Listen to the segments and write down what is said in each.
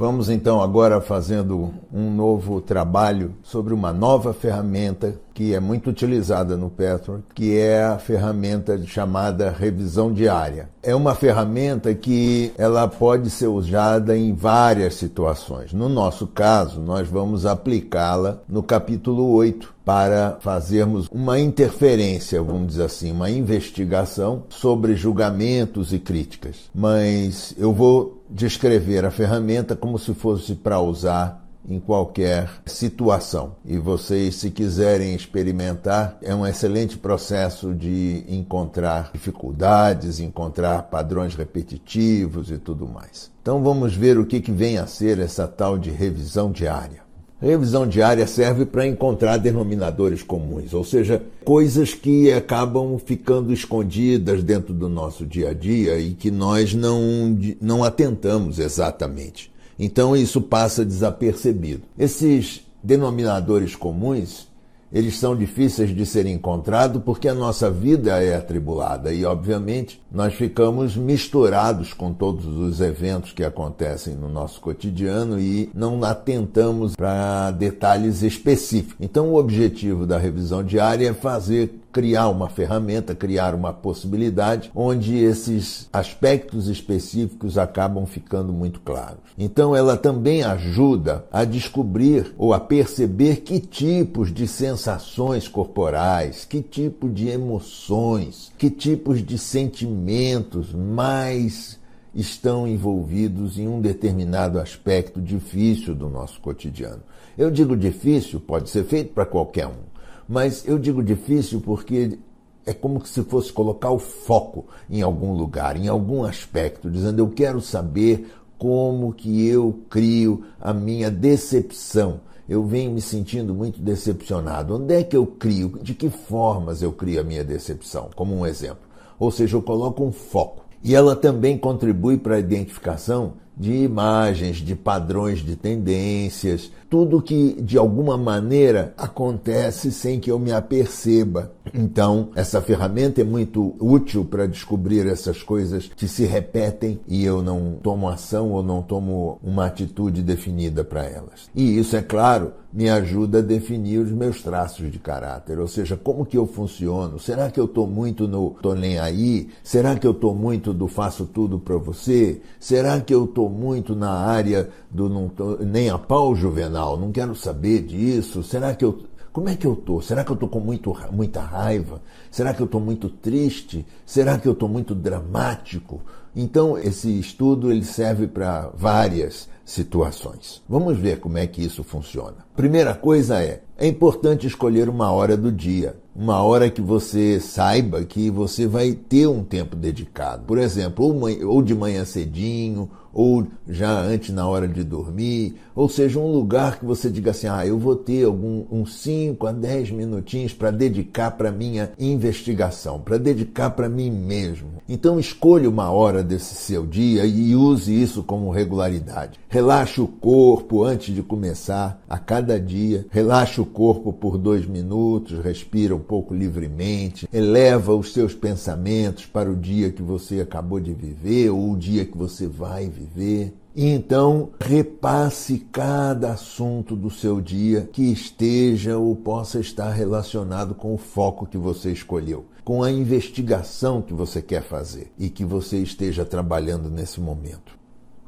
Vamos então agora fazendo um novo trabalho sobre uma nova ferramenta que é muito utilizada no Petro, que é a ferramenta chamada revisão diária. É uma ferramenta que ela pode ser usada em várias situações. No nosso caso, nós vamos aplicá-la no capítulo 8 para fazermos uma interferência, vamos dizer assim, uma investigação sobre julgamentos e críticas. Mas eu vou descrever a ferramenta como se fosse para usar em qualquer situação. E vocês, se quiserem experimentar, é um excelente processo de encontrar dificuldades, encontrar padrões repetitivos e tudo mais. Então vamos ver o que, que vem a ser essa tal de revisão diária. Revisão diária serve para encontrar denominadores comuns, ou seja, coisas que acabam ficando escondidas dentro do nosso dia a dia e que nós não, não atentamos exatamente. Então isso passa desapercebido. Esses denominadores comuns eles são difíceis de ser encontrados porque a nossa vida é atribulada e, obviamente, nós ficamos misturados com todos os eventos que acontecem no nosso cotidiano e não atentamos para detalhes específicos. Então, o objetivo da revisão diária é fazer criar uma ferramenta, criar uma possibilidade onde esses aspectos específicos acabam ficando muito claros. Então, ela também ajuda a descobrir ou a perceber que tipos de sensações corporais, que tipo de emoções, que tipos de sentimentos mais estão envolvidos em um determinado aspecto difícil do nosso cotidiano. Eu digo difícil, pode ser feito para qualquer um. Mas eu digo difícil porque é como se fosse colocar o foco em algum lugar, em algum aspecto, dizendo eu quero saber como que eu crio a minha decepção. Eu venho me sentindo muito decepcionado. Onde é que eu crio? De que formas eu crio a minha decepção? Como um exemplo. Ou seja, eu coloco um foco. E ela também contribui para a identificação de imagens, de padrões de tendências, tudo que de alguma maneira acontece sem que eu me aperceba. Então, essa ferramenta é muito útil para descobrir essas coisas que se repetem e eu não tomo ação ou não tomo uma atitude definida para elas. E isso, é claro, me ajuda a definir os meus traços de caráter, ou seja, como que eu funciono? Será que eu estou muito no tô nem aí? Será que eu estou muito do faço tudo para você? Será que eu estou muito na área do não tô, nem a pau juvenal? Não quero saber disso. Será que eu como é que eu estou? Será que eu estou com muito, muita raiva? Será que eu estou muito triste? Será que eu estou muito dramático? Então, esse estudo ele serve para várias situações. Vamos ver como é que isso funciona. Primeira coisa é, é importante escolher uma hora do dia, uma hora que você saiba que você vai ter um tempo dedicado. Por exemplo, ou de manhã cedinho, ou já antes na hora de dormir, ou seja, um lugar que você diga assim: ah, eu vou ter algum, uns 5 a 10 minutinhos para dedicar para minha investigação, para dedicar para mim mesmo. Então escolha uma hora desse seu dia e use isso como regularidade. Relaxe o corpo antes de começar a cada dia. Relaxe o corpo por dois minutos, respira um pouco livremente, eleva os seus pensamentos para o dia que você acabou de viver ou o dia que você vai viver. E então repasse cada assunto do seu dia que esteja ou possa estar relacionado com o foco que você escolheu, com a investigação que você quer fazer e que você esteja trabalhando nesse momento.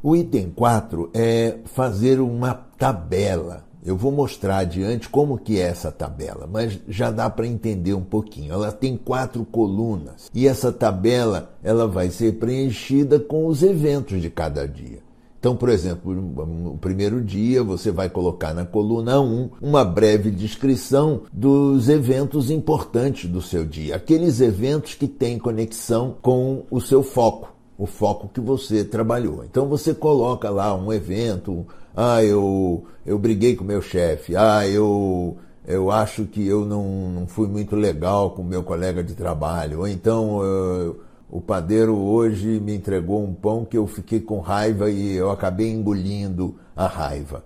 O item 4 é fazer uma tabela eu vou mostrar adiante como que é essa tabela, mas já dá para entender um pouquinho. Ela tem quatro colunas e essa tabela ela vai ser preenchida com os eventos de cada dia. Então, por exemplo, no primeiro dia você vai colocar na coluna 1 uma breve descrição dos eventos importantes do seu dia, aqueles eventos que têm conexão com o seu foco, o foco que você trabalhou. Então você coloca lá um evento, ah, eu, eu briguei com meu chefe. Ah, eu, eu acho que eu não, não fui muito legal com meu colega de trabalho. Ou então eu, o padeiro hoje me entregou um pão que eu fiquei com raiva e eu acabei engolindo a raiva.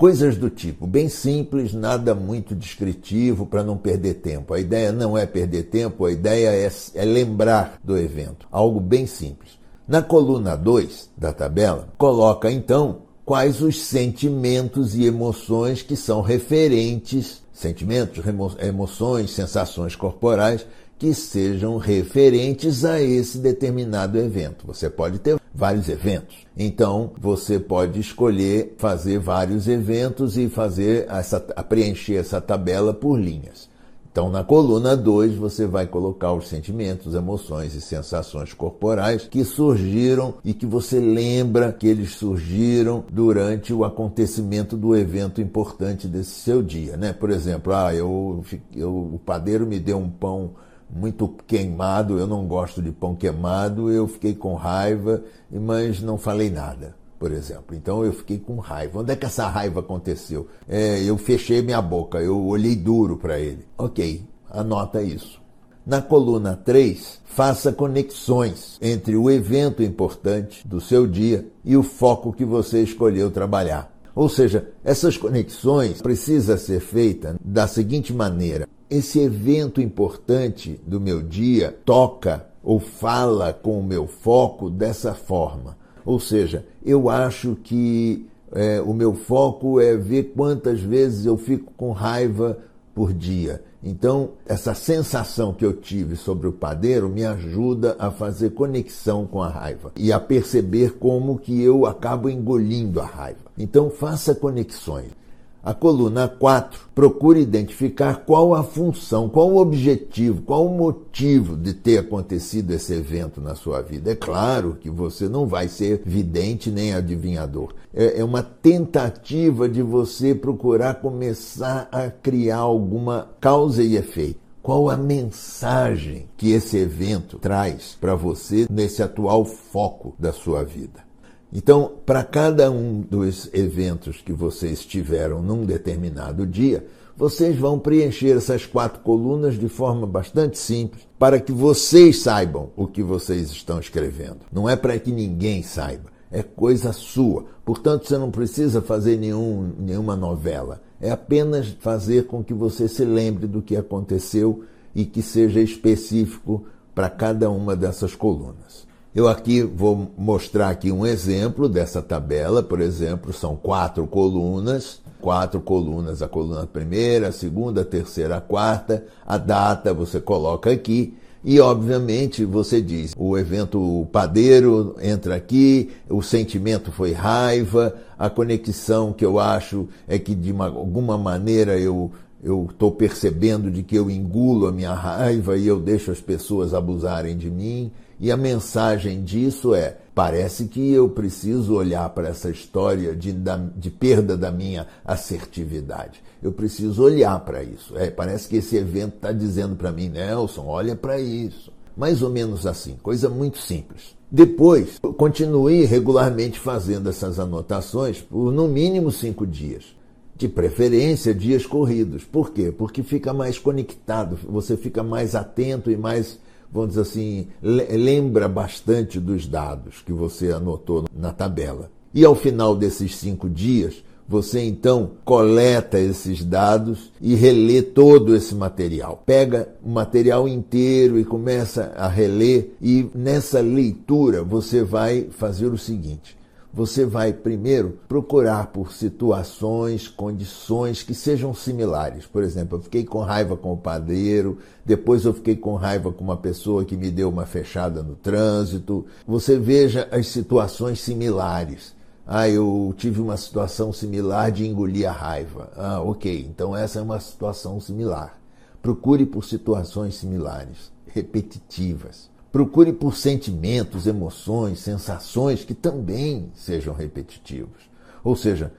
Coisas do tipo, bem simples, nada muito descritivo para não perder tempo. A ideia não é perder tempo, a ideia é, é lembrar do evento. Algo bem simples. Na coluna 2 da tabela, coloca então quais os sentimentos e emoções que são referentes, sentimentos, emoções, sensações corporais que sejam referentes a esse determinado evento. Você pode ter vários eventos. Então, você pode escolher fazer vários eventos e fazer essa, preencher essa tabela por linhas. Então, na coluna 2, você vai colocar os sentimentos, emoções e sensações corporais que surgiram e que você lembra que eles surgiram durante o acontecimento do evento importante desse seu dia. Né? Por exemplo, ah, eu, eu, o padeiro me deu um pão muito queimado, eu não gosto de pão queimado, eu fiquei com raiva, mas não falei nada, por exemplo. Então eu fiquei com raiva. Onde é que essa raiva aconteceu? É, eu fechei minha boca, eu olhei duro para ele. Ok, anota isso. Na coluna 3, faça conexões entre o evento importante do seu dia e o foco que você escolheu trabalhar. Ou seja, essas conexões precisam ser feitas da seguinte maneira: esse evento importante do meu dia toca ou fala com o meu foco dessa forma. Ou seja, eu acho que é, o meu foco é ver quantas vezes eu fico com raiva por dia. Então, essa sensação que eu tive sobre o padeiro me ajuda a fazer conexão com a raiva e a perceber como que eu acabo engolindo a raiva. Então, faça conexões. A coluna 4 procura identificar qual a função, qual o objetivo, qual o motivo de ter acontecido esse evento na sua vida. É claro que você não vai ser vidente nem adivinhador. É, é uma tentativa de você procurar começar a criar alguma causa e efeito. Qual a mensagem que esse evento traz para você nesse atual foco da sua vida? Então, para cada um dos eventos que vocês tiveram num determinado dia, vocês vão preencher essas quatro colunas de forma bastante simples, para que vocês saibam o que vocês estão escrevendo. Não é para que ninguém saiba, é coisa sua. Portanto, você não precisa fazer nenhum, nenhuma novela. É apenas fazer com que você se lembre do que aconteceu e que seja específico para cada uma dessas colunas. Eu aqui vou mostrar aqui um exemplo dessa tabela, por exemplo, são quatro colunas, quatro colunas, a coluna primeira, a segunda, a terceira, a quarta, a data você coloca aqui e obviamente você diz, o evento padeiro entra aqui, o sentimento foi raiva, a conexão que eu acho é que de uma, alguma maneira eu eu estou percebendo de que eu engulo a minha raiva e eu deixo as pessoas abusarem de mim. E a mensagem disso é: parece que eu preciso olhar para essa história de, de perda da minha assertividade. Eu preciso olhar para isso. É, parece que esse evento está dizendo para mim, Nelson, olha para isso. Mais ou menos assim, coisa muito simples. Depois, continue regularmente fazendo essas anotações por no mínimo cinco dias de preferência dias corridos. Por quê? Porque fica mais conectado, você fica mais atento e mais, vamos dizer assim, lembra bastante dos dados que você anotou na tabela. E ao final desses cinco dias, você então coleta esses dados e relê todo esse material. Pega o material inteiro e começa a reler, e nessa leitura você vai fazer o seguinte: você vai primeiro procurar por situações, condições que sejam similares. Por exemplo, eu fiquei com raiva com o padeiro, depois eu fiquei com raiva com uma pessoa que me deu uma fechada no trânsito. Você veja as situações similares. Ah, eu tive uma situação similar de engolir a raiva. Ah, ok, então essa é uma situação similar. Procure por situações similares, repetitivas. Procure por sentimentos, emoções, sensações que também sejam repetitivos. Ou seja,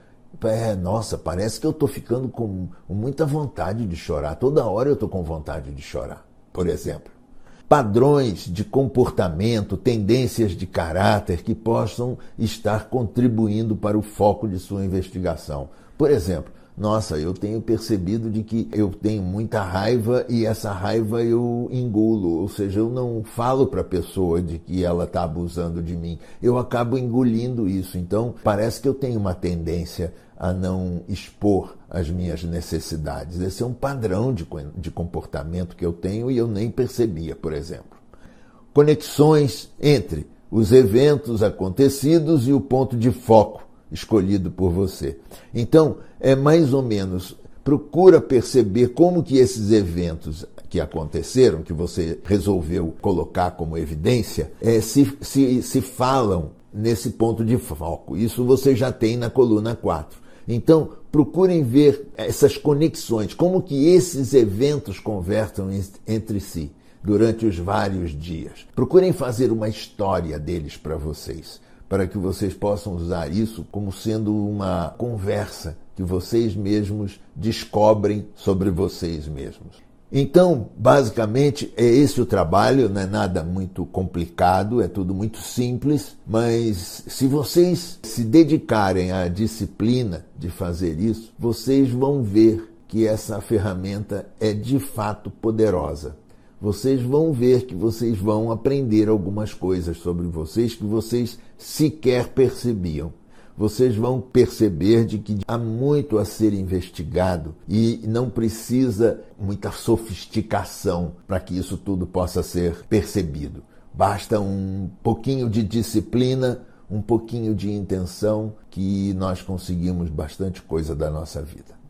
é, nossa, parece que eu estou ficando com muita vontade de chorar. Toda hora eu estou com vontade de chorar, por exemplo. Padrões de comportamento, tendências de caráter que possam estar contribuindo para o foco de sua investigação. Por exemplo, nossa, eu tenho percebido de que eu tenho muita raiva e essa raiva eu engulo, ou seja, eu não falo para a pessoa de que ela está abusando de mim, eu acabo engolindo isso. Então, parece que eu tenho uma tendência a não expor as minhas necessidades. Esse é um padrão de, de comportamento que eu tenho e eu nem percebia, por exemplo. Conexões entre os eventos acontecidos e o ponto de foco escolhido por você. Então, é mais ou menos procura perceber como que esses eventos que aconteceram, que você resolveu colocar como evidência, é, se, se, se falam nesse ponto de foco. Isso você já tem na coluna 4. Então, procurem ver essas conexões, como que esses eventos conversam entre si durante os vários dias. Procurem fazer uma história deles para vocês, para que vocês possam usar isso como sendo uma conversa que vocês mesmos descobrem sobre vocês mesmos. Então, basicamente, é esse o trabalho, não é nada muito complicado, é tudo muito simples, mas se vocês se dedicarem à disciplina de fazer isso, vocês vão ver que essa ferramenta é de fato poderosa. Vocês vão ver que vocês vão aprender algumas coisas sobre vocês que vocês sequer percebiam vocês vão perceber de que há muito a ser investigado e não precisa muita sofisticação para que isso tudo possa ser percebido. Basta um pouquinho de disciplina, um pouquinho de intenção que nós conseguimos bastante coisa da nossa vida.